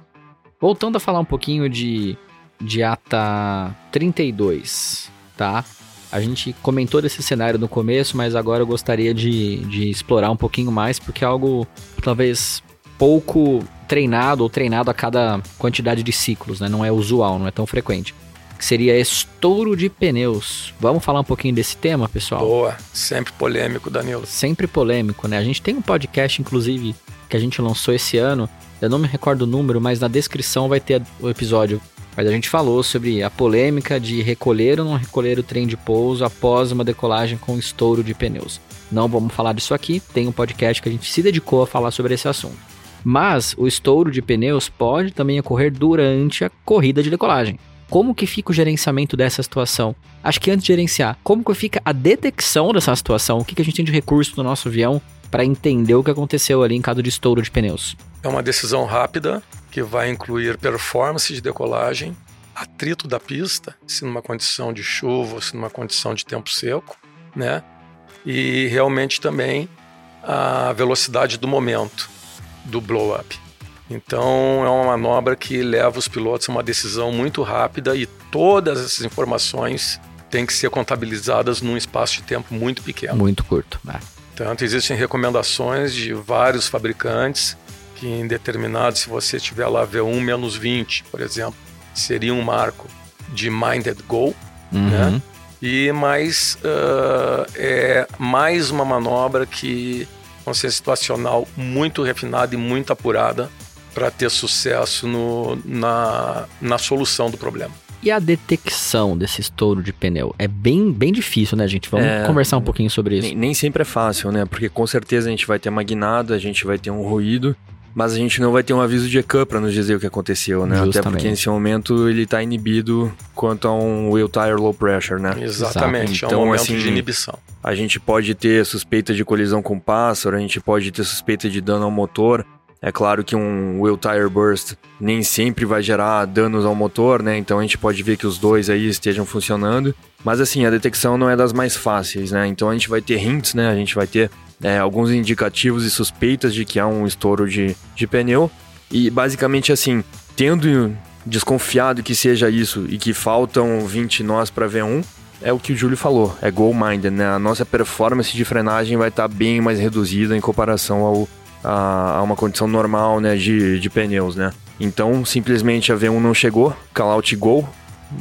Voltando a falar um pouquinho de, de ata 32, tá? A gente comentou desse cenário no começo, mas agora eu gostaria de, de explorar um pouquinho mais, porque é algo talvez pouco treinado ou treinado a cada quantidade de ciclos, né? Não é usual, não é tão frequente. Que seria estouro de pneus. Vamos falar um pouquinho desse tema, pessoal? Boa, sempre polêmico, Danilo. sempre polêmico, né? A gente tem um podcast, inclusive, que a gente lançou esse ano. Eu não me recordo o número, mas na descrição vai ter o episódio. Mas a gente falou sobre a polêmica de recolher ou não recolher o trem de pouso após uma decolagem com estouro de pneus. Não vamos falar disso aqui, tem um podcast que a gente se dedicou a falar sobre esse assunto. Mas o estouro de pneus pode também ocorrer durante a corrida de decolagem. Como que fica o gerenciamento dessa situação? Acho que antes de gerenciar, como que fica a detecção dessa situação? O que, que a gente tem de recurso no nosso avião para entender o que aconteceu ali em caso de estouro de pneus? É uma decisão rápida que vai incluir performance de decolagem, atrito da pista, se numa condição de chuva se numa condição de tempo seco, né? E realmente também a velocidade do momento do blow up. Então é uma manobra que leva os pilotos a uma decisão muito rápida e todas essas informações têm que ser contabilizadas num espaço de tempo muito pequeno. Muito curto. né? Tanto existem recomendações de vários fabricantes que em determinado, se você tiver lá V1 menos 20, por exemplo, seria um marco de minded goal, Uhum. né? E mais ah, é mais uma manobra que consciência situacional muito refinada e muito apurada para ter sucesso no, na, na solução do problema. E a detecção desse estouro de pneu? É bem, bem difícil, né, gente? Vamos É. conversar um pouquinho sobre isso. Nem, nem sempre é fácil, né? Porque com certeza a gente vai ter uma guinada, a gente vai ter um ruído, mas a gente não vai ter um aviso de ECAM pra nos dizer o que aconteceu, né? Até Justamente. porque nesse momento ele tá inibido quanto a um wheel tire low pressure, né? Exatamente, é Então, um momento assim, de inibição. A gente pode ter suspeita de colisão com pássaro, a gente pode ter suspeita de dano ao motor. É claro que um wheel tire burst nem sempre vai gerar danos ao motor, né? Então a gente pode ver que os dois aí estejam funcionando. Mas assim, a detecção não é das mais fáceis, né? Então a gente vai ter hints, né? A gente vai ter é, alguns indicativos e suspeitas de que há um estouro de, de pneu. E basicamente assim, tendo desconfiado que seja isso e que faltam 20 nós para V1, é o que o Júlio falou, é goal minded, né? A nossa performance de frenagem vai estar bem mais reduzida em comparação ao, a, a uma condição normal, né, de, de pneus, né? Então, simplesmente a V1 não chegou, call out go,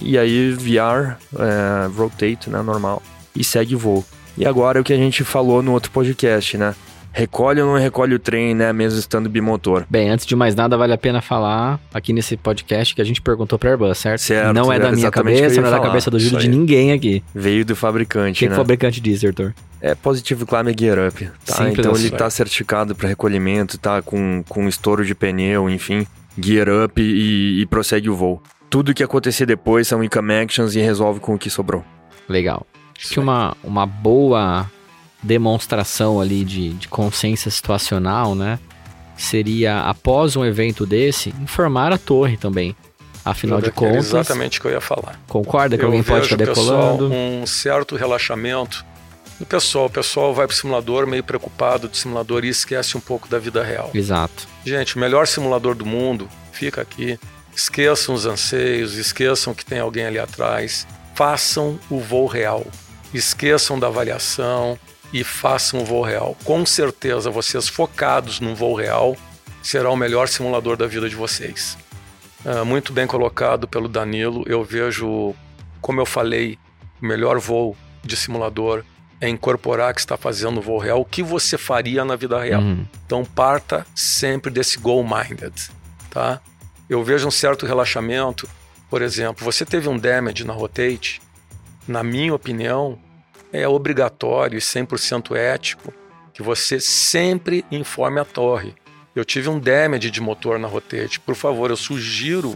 e aí VR, é, rotate, né, normal, e segue voo. E agora é o que a gente falou no outro podcast, né? Recolhe ou não recolhe o trem, né, mesmo estando bimotor? Bem, antes de mais nada, vale a pena falar aqui nesse podcast que a gente perguntou pra Airbus, certo? Certo, não é da minha o que cabeça, não é da cabeça do Júlio, de ninguém aqui. Veio do O fabricante, que, que né? o fabricante diz, Arthur? É Positive Climate Gear Up, tá? Simples então ele tá certificado para recolhimento, tá com, com estouro de pneu, enfim, Gear Up e, e prossegue o voo. Tudo que acontecer depois são income actions e resolve com o que sobrou. Legal. Acho que uma, uma boa demonstração ali de, de consciência situacional, né? Seria, após um evento desse, informar a torre também. Afinal de contas. Exatamente o que eu ia falar. Concorda que eu alguém pode estar decolando? Pessoal, um certo relaxamento do pessoal. O pessoal vai para o simulador meio preocupado do simulador e esquece um pouco da vida real. Exato. Gente, o melhor simulador do mundo fica aqui. Esqueçam os anseios, esqueçam que tem alguém ali atrás. Façam o voo real. Esqueçam da avaliação e façam o voo real. Com certeza, vocês focados no voo real será o melhor simulador da vida de vocês. Ah, muito bem colocado pelo Danilo. Eu vejo, como eu falei, o melhor voo de simulador é incorporar que está fazendo o voo real, o que você faria na vida real. Uhum. Então parta sempre desse goal-minded, tá? Eu vejo um certo relaxamento. Por exemplo, você teve um damage na rotate, na minha opinião, é obrigatório e 100% ético que você sempre informe a torre eu tive um damage de motor na rotate. Por favor, eu sugiro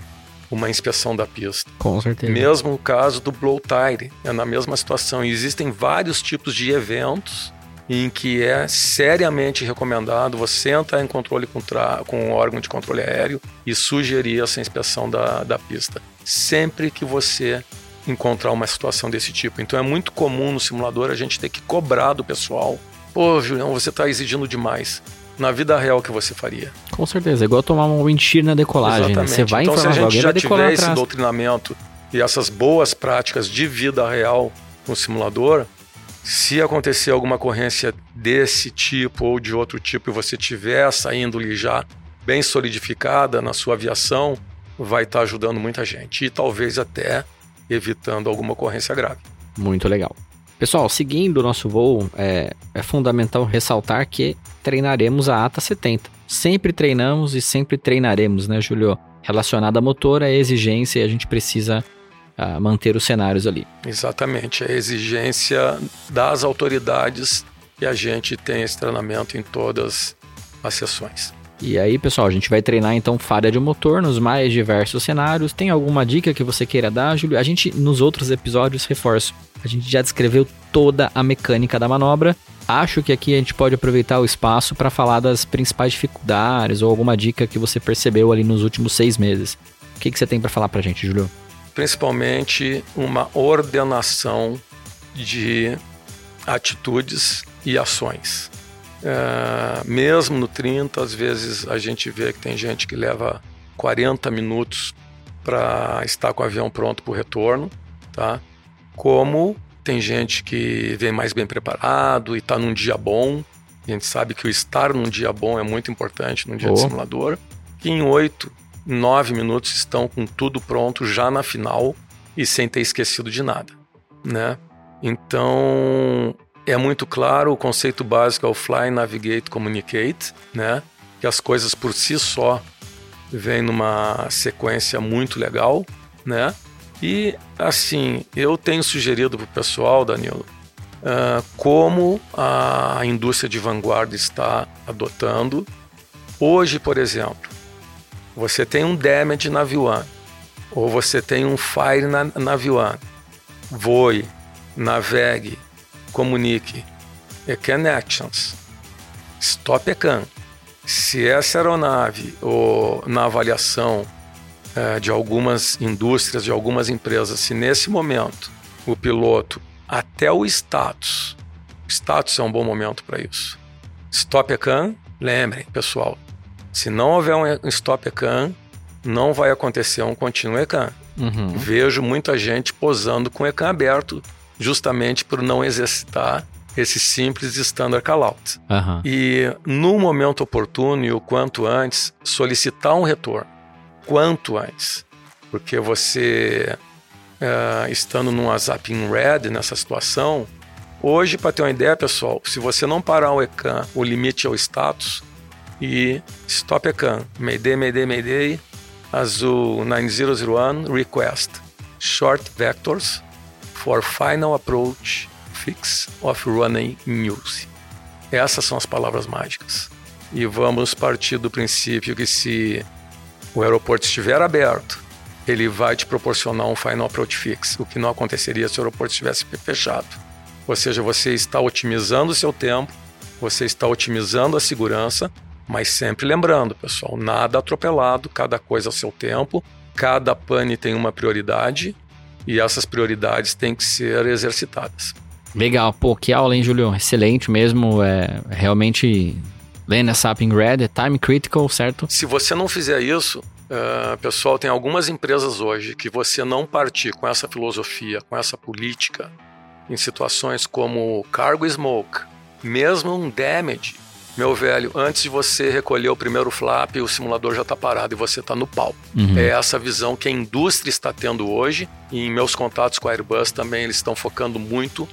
uma inspeção da pista. Com certeza. Mesmo o caso do blow tire, é na mesma situação. E existem vários tipos de eventos em que é seriamente recomendado você entrar em controle com, com um órgão de controle aéreo e sugerir essa inspeção da, da pista. Sempre que você encontrar uma situação desse tipo. Então é muito comum no simulador a gente ter que cobrar do pessoal. Pô, Julião, você está exigindo demais na vida real que você faria. Com certeza, é igual tomar um wind na decolagem. Né? Você vai então, se a gente já tiver esse doutrinamento e essas boas práticas de vida real no simulador, se acontecer alguma ocorrência desse tipo ou de outro tipo e você tiver essa índole já bem solidificada na sua aviação, vai estar ajudando muita gente e talvez até evitando alguma ocorrência grave. Muito legal. Pessoal, seguindo o nosso voo, é, é fundamental ressaltar que treinaremos a ATA 70. Sempre treinamos e sempre treinaremos, né, Julio? Relacionado a motor, a exigência e a gente precisa uh, manter os cenários ali. Exatamente, a exigência das autoridades e a gente tem esse treinamento em todas as sessões. E aí, pessoal, a gente vai treinar então falha de motor nos mais diversos cenários. Tem alguma dica que você queira dar, Júlio? A gente, nos outros episódios, reforço, a gente já descreveu toda a mecânica da manobra. Acho que aqui a gente pode aproveitar o espaço para falar das principais dificuldades ou alguma dica que você percebeu ali nos últimos seis meses. O que, que você tem para falar para a gente, Júlio? Principalmente uma ordenação de atitudes e ações. É, mesmo no 30, às vezes a gente vê que tem gente que leva 40 minutos para estar com o avião pronto para o retorno, tá? Como tem gente que vem mais bem preparado e está num dia bom. A gente sabe que o estar num dia bom é muito importante num dia oh. de simulador. Que em 8, 9 minutos estão com tudo pronto já na final e sem ter esquecido de nada, né? Então, é muito claro o conceito básico é o fly, navigate, communicate, né? Que as coisas por si só vêm numa sequência muito legal, né? E assim, eu tenho sugerido para o pessoal, Danilo, uh, como a indústria de vanguarda está adotando. Hoje, por exemplo, você tem um damage na V1, ou você tem um fire na, na V1. Voe, navegue, comunique. ECAN Actions. Stop ECAN. Se essa aeronave ou na avaliação é, de algumas indústrias, de algumas empresas, se nesse momento o piloto, até o status, status é um bom momento para isso. Stop ECAN, lembrem, pessoal, se não houver um stop ECAN, não vai acontecer um contínuo ECAN. Uhum. Vejo muita gente posando com ECAN aberto justamente por não exercitar esse simples standard callout. Uhum. E no momento oportuno e o quanto antes, solicitar um retorno. Quanto antes. Porque você, uh, estando num WhatsApp in red nessa situação, hoje, para ter uma ideia, pessoal, se você não parar o ECAN, o limite é o status, e stop ECAN, Mayday, Mayday, Mayday, azul 9001, request, short vectors, for final approach fix of running news. Essas são as palavras mágicas. E vamos partir do princípio que se o aeroporto estiver aberto, ele vai te proporcionar um final approach fix, o que não aconteceria se o aeroporto estivesse fechado. Ou seja, você está otimizando o seu tempo, você está otimizando a segurança, mas sempre lembrando, pessoal, nada atropelado, cada coisa ao seu tempo, cada pane tem uma prioridade e essas prioridades têm que ser exercitadas. Legal, pô, que aula, hein, Julio? Excelente mesmo, é realmente Lena Sapping Red, é time critical, certo? Se você não fizer isso, uh, pessoal, tem algumas empresas hoje que você não partir com essa filosofia, com essa política, em situações como cargo smoke, mesmo um damage, meu velho, antes de você recolher o primeiro flap, o simulador já está parado e você está no pau. Uhum. É essa visão que a indústria está tendo hoje. E em meus contatos com a Airbus também, eles estão focando muito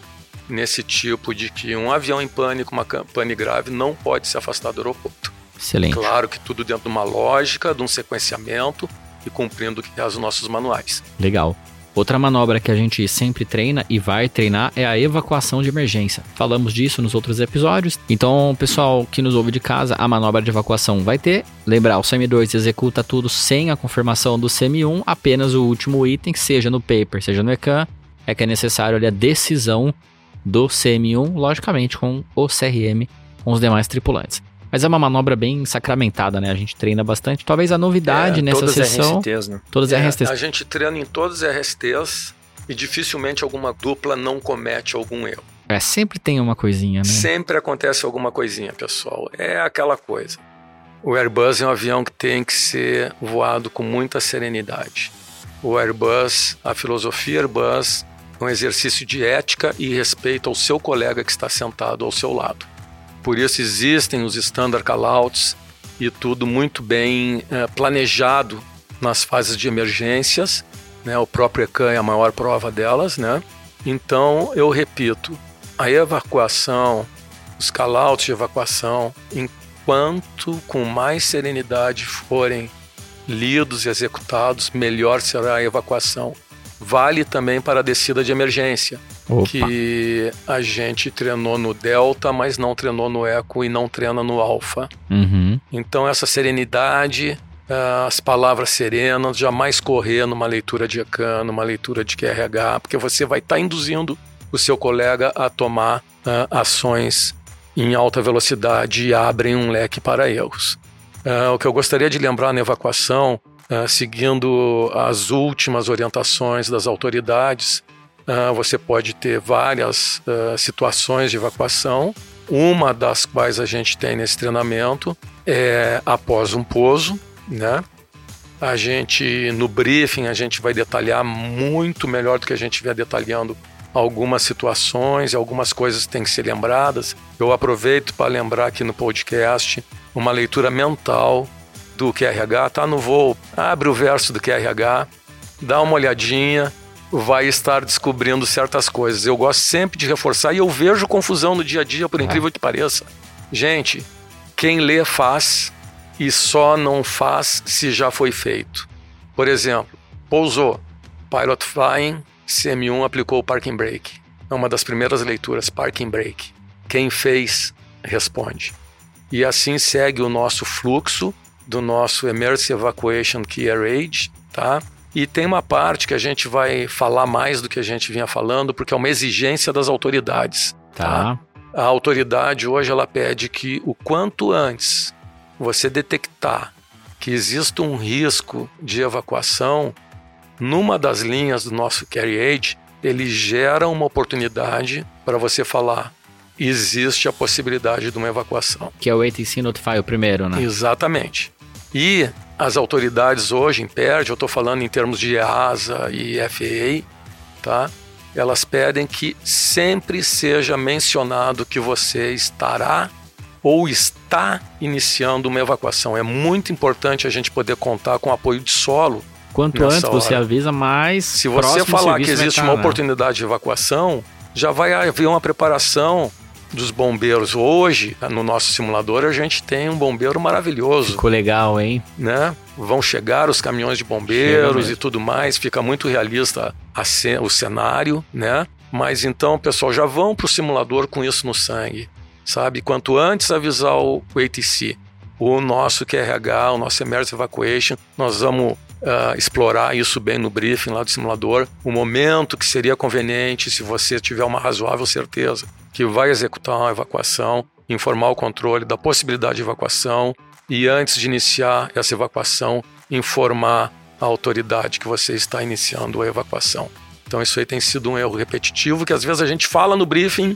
nesse tipo de que um avião em pânico, uma pane grave, não pode se afastar do aeroporto. Excelente. Claro que tudo dentro de uma lógica, de um sequenciamento e cumprindo o que é os nossos manuais. Legal. Outra manobra que a gente sempre treina e vai treinar é a evacuação de emergência. Falamos disso nos outros episódios. Então, pessoal que nos ouve de casa, a manobra de evacuação vai ter. Lembrar, o CM2 executa tudo sem a confirmação do CM1, apenas o último item, seja no paper, seja no ECAN, é que é necessário ali, a decisão do CM1, logicamente com o CRM, com os demais tripulantes. Mas é uma manobra bem sacramentada, né? A gente treina bastante. Talvez a novidade é, nessa todas sessão. RSTs, né? Todas é, RSTs. A gente treina em todas as RSTs e dificilmente alguma dupla não comete algum erro. É, sempre tem uma coisinha, né? Sempre acontece alguma coisinha, pessoal. É aquela coisa. O Airbus é um avião que tem que ser voado com muita serenidade. O Airbus, a filosofia Airbus um exercício de ética e respeito ao seu colega que está sentado ao seu lado. Por isso existem os standard callouts e tudo muito bem é, planejado nas fases de emergências. Né? O próprio ECAN é a maior prova delas. Né? Então, eu repito, a evacuação, os callouts de evacuação, enquanto com mais serenidade forem lidos e executados, melhor será a evacuação vale também para a descida de emergência, Opa. que a gente treinou no Delta, mas não treinou no Eco e não treina no Alfa. Uhum. Então essa serenidade, ah, as palavras serenas, jamais correr numa leitura de ECAN, numa leitura de QRH, porque você vai estar tá induzindo o seu colega a tomar uh, ações em alta velocidade e abrem um leque para erros. Uh, o que eu gostaria de lembrar na evacuação uh, seguindo as últimas orientações das autoridades. Uh, você pode ter várias uh, situações de evacuação. Uma das quais a gente tem nesse treinamento é após um pouso, né? A gente, no briefing, a gente vai detalhar muito melhor do que a gente vier detalhando algumas situações, algumas coisas que têm que ser lembradas. Eu aproveito para lembrar aqui no podcast uma leitura mental do QRH, tá no voo, abre o verso do QRH, dá uma olhadinha, vai estar descobrindo certas coisas. Eu gosto sempre de reforçar e eu vejo confusão no dia a dia, por incrível que pareça. Gente, quem lê faz e só não faz se já foi feito. Por exemplo, pousou, Pilot Flying, CM1 aplicou o Parking Brake. É uma das primeiras leituras, Parking Brake. Quem fez, responde. E assim segue o nosso fluxo do nosso Emergency Evacuation Care Age, tá? E tem uma parte que a gente vai falar mais do que a gente vinha falando, porque é uma exigência das autoridades. Tá. tá? A autoridade hoje ela pede que o quanto antes você detectar que existe um risco de evacuação, numa das linhas do nosso Carry Age, ele gera uma oportunidade para você falar: existe a possibilidade de uma evacuação. Que é o ATC Notify o primeiro, né? Exatamente. E as autoridades hoje, em PERD, eu estou falando em termos de EASA e FAA, tá? elas pedem que sempre seja mencionado que você estará ou está iniciando uma evacuação. É muito importante a gente poder contar com apoio de solo. Quanto antes hora. você avisa, mais. Se você falar que existe uma né? oportunidade de evacuação, já vai haver uma preparação dos bombeiros. Hoje, no nosso simulador, a gente tem um bombeiro maravilhoso. Ficou legal, hein? Né? Vão chegar os caminhões de bombeiros e tudo mais, fica muito realista o cenário, né? Mas então, pessoal, já vão para o simulador com isso no sangue, sabe? Quanto antes avisar o ATC o nosso QRH, o nosso Emergency Evacuation. Nós vamos uh, explorar isso bem no briefing lá do simulador. O momento que seria conveniente, se você tiver uma razoável certeza que vai executar uma evacuação, informar o controle da possibilidade de evacuação e antes de iniciar essa evacuação, informar a autoridade que você está iniciando a evacuação. Então isso aí tem sido um erro repetitivo que às vezes a gente fala no briefing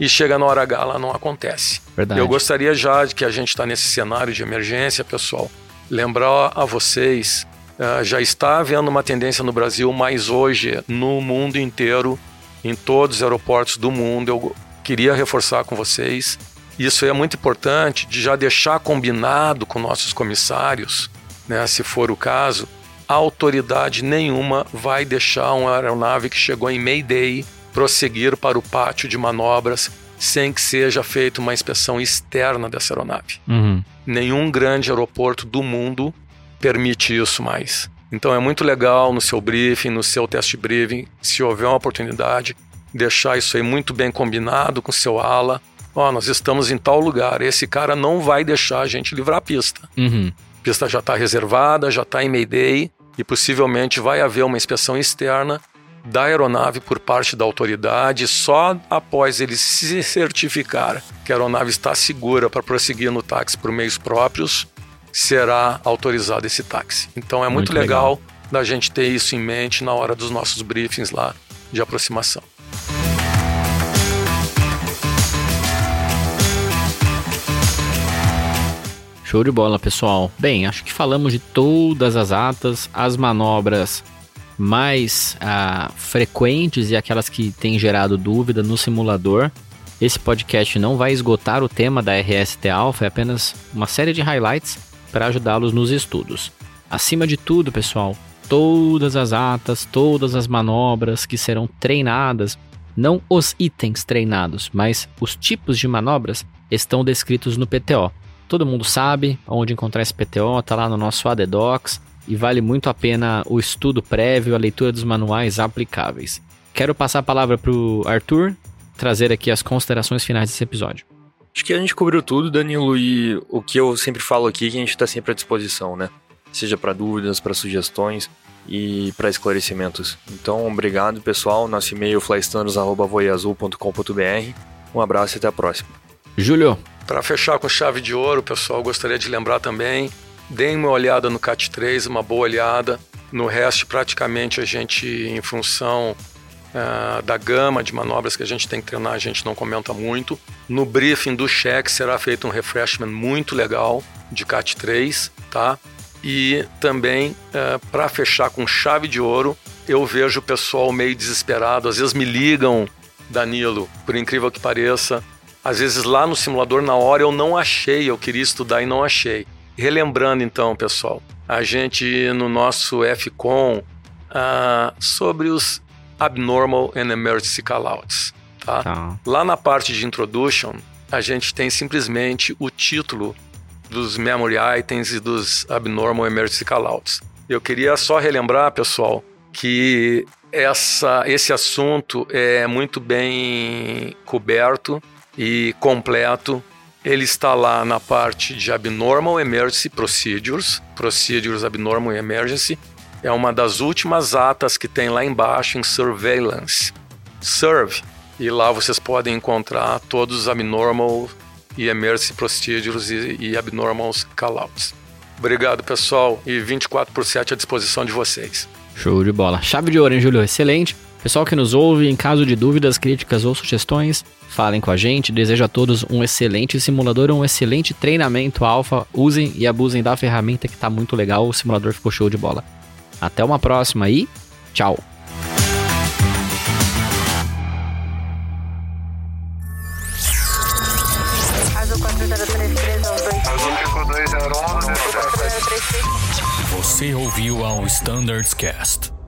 e chega na hora H lá não acontece. Verdade. Eu gostaria já de que a gente está nesse cenário de emergência, pessoal, lembrar a vocês, uh, já está havendo uma tendência no Brasil, mas hoje no mundo inteiro, em todos os aeroportos do mundo, eu queria reforçar com vocês, isso é muito importante de já deixar combinado com nossos comissários, né, se for o caso, autoridade nenhuma vai deixar uma aeronave que chegou em Mayday prosseguir para o pátio de manobras sem que seja feita uma inspeção externa dessa aeronave. Uhum. Nenhum grande aeroporto do mundo permite isso mais. Então é muito legal no seu briefing, no seu test briefing, se houver uma oportunidade, deixar isso aí muito bem combinado com seu ala. Ó, oh, nós estamos em tal lugar, esse cara não vai deixar a gente livrar a pista. Uhum. A pista já está reservada, já está em Mayday, e possivelmente vai haver uma inspeção externa da aeronave por parte da autoridade só após ele se certificar que a aeronave está segura para prosseguir no táxi por meios próprios, será autorizado esse táxi. Então é muito, muito legal, legal da gente ter isso em mente na hora dos nossos briefings lá de aproximação. Show de bola, pessoal. Bem, acho que falamos de todas as atas, as manobras mais ah, frequentes e aquelas que têm gerado dúvida no simulador. Esse podcast não vai esgotar o tema da RST Alpha, é apenas uma série de highlights para ajudá-los nos estudos. Acima de tudo, pessoal, todas as atas, todas as manobras que serão treinadas, não os itens treinados, mas os tipos de manobras estão descritos no PTO. Todo mundo sabe onde encontrar esse PTO, tá lá no nosso ADDocs e vale muito a pena o estudo prévio, a leitura dos manuais aplicáveis. Quero passar a palavra para o Arthur trazer aqui as considerações finais desse episódio. Acho que a gente cobriu tudo, Danilo, e o que eu sempre falo aqui é que a gente está sempre à disposição, né? Seja para dúvidas, para sugestões e para esclarecimentos. Então, obrigado, pessoal. Nosso e-mail é. Um abraço e até a próxima. Júlio, para fechar com chave de ouro, pessoal, gostaria de lembrar também, deem uma olhada no CAT 3, uma boa olhada. No resto, praticamente a gente, em função uh, da gama de manobras que a gente tem que treinar, a gente não comenta muito. No briefing do cheque será feito um refreshment muito legal de CAT 3, tá? E também, uh, para fechar com chave de ouro, eu vejo o pessoal meio desesperado, às vezes me ligam, Danilo, por incrível que pareça, às vezes lá no simulador, na hora, eu não achei, eu queria estudar e não achei. Relembrando então, pessoal, a gente no nosso FCON uh, sobre os Abnormal and Emergency Callouts. Tá? tá? Lá na parte de Introduction, a gente tem simplesmente o título dos Memory Items e dos Abnormal Emergency Callouts. Eu queria só relembrar, pessoal, que essa, esse assunto é muito bem coberto e completo. Ele está lá na parte de Abnormal Emergency Procedures, Procedures Abnormal Emergency. É uma das últimas atas que tem lá embaixo em Surveillance. Serve. E lá vocês podem encontrar todos os Abnormal e Emergency Procedures e, e Abnormal Callouts. Obrigado, pessoal, e 24 por 7 à disposição de vocês. Show de bola. Chave de ouro, hein, Júlio? Excelente. Pessoal que nos ouve, em caso de dúvidas, críticas ou sugestões, falem com a gente. Desejo a todos um excelente simulador, um excelente treinamento alfa. Usem e abusem da ferramenta que está muito legal. O simulador ficou show de bola. Até uma próxima e tchau! Você ouviu ao Standards Cast.